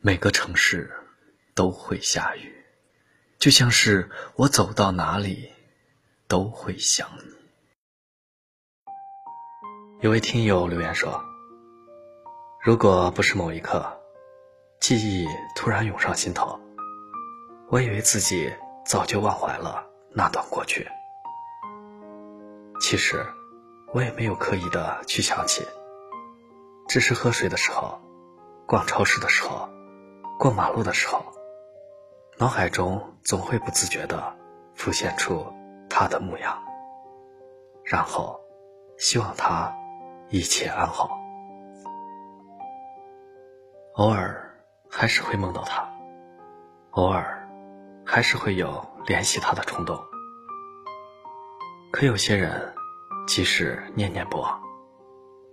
每个城市都会下雨，就像是我走到哪里都会想你。有位听友留言说：“如果不是某一刻，记忆突然涌上心头，我以为自己早就忘怀了那段过去。其实，我也没有刻意的去想起，只是喝水的时候，逛超市的时候。”过马路的时候，脑海中总会不自觉地浮现出他的模样，然后希望他一切安好。偶尔还是会梦到他，偶尔还是会有联系他的冲动。可有些人，即使念念不忘，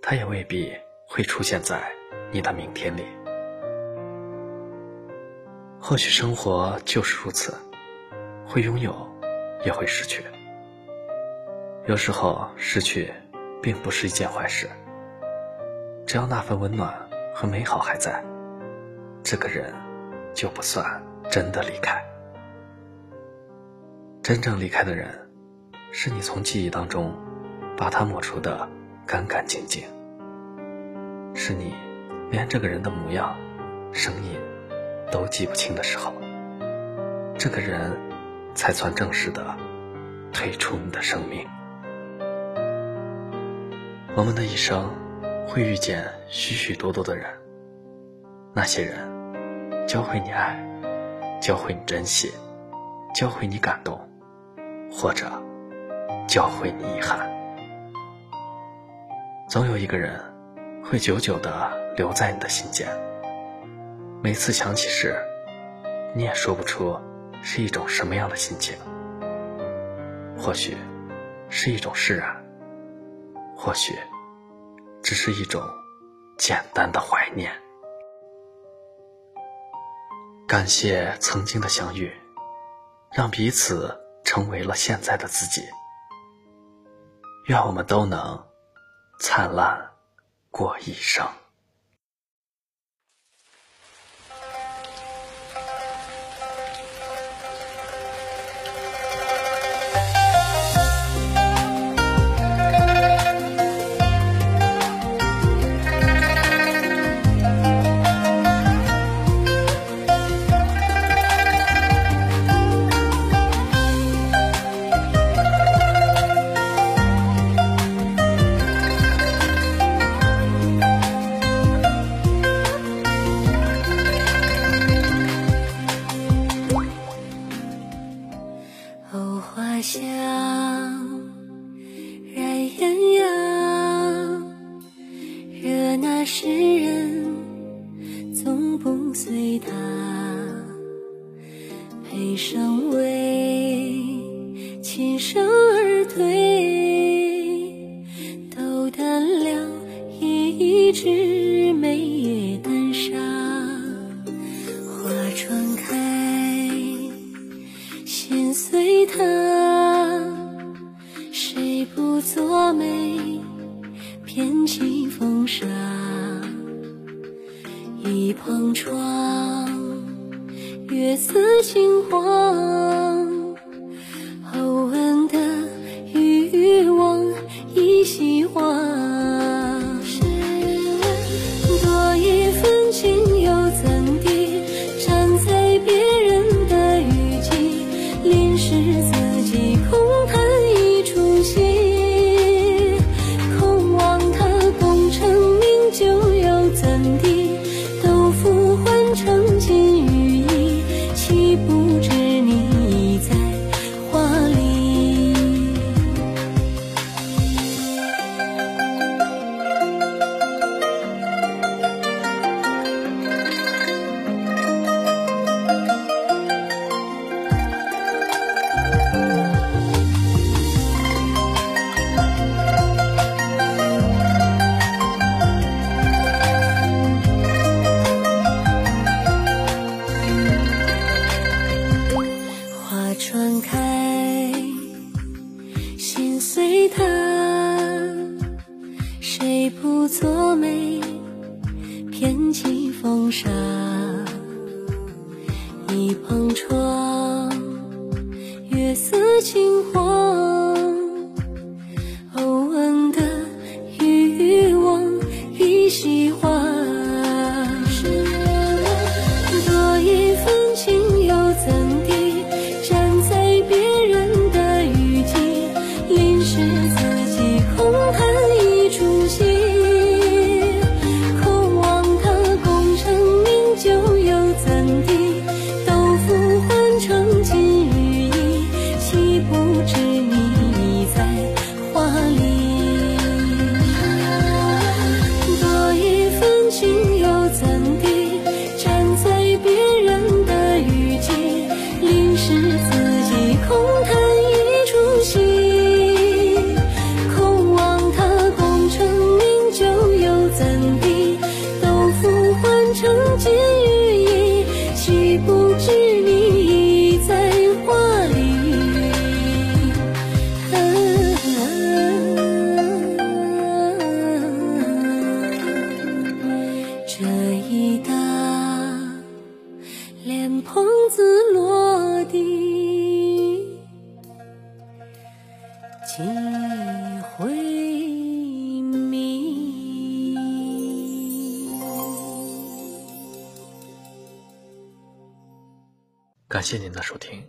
他也未必会出现在你的明天里。或许生活就是如此，会拥有，也会失去。有时候失去，并不是一件坏事。只要那份温暖和美好还在，这个人就不算真的离开。真正离开的人，是你从记忆当中把他抹除的干干净净，是你连这个人的模样、声音。都记不清的时候，这个人才算正式的退出你的生命。我们的一生会遇见许许多多的人，那些人教会你爱，教会你珍惜，教会你感动，或者教会你遗憾。总有一个人会久久的留在你的心间。每次想起时，你也说不出是一种什么样的心情。或许是一种释然，或许只是一种简单的怀念。感谢曾经的相遇，让彼此成为了现在的自己。愿我们都能灿烂过一生。花香染艳阳，惹那诗人总不随他；配上位，琴声而推，斗胆了一枝梅月丹砂。花窗开，心随他。天起风沙，一旁窗。月似轻黄。片起风沙。这一打莲蓬子落地，几回迷。感谢您的收听。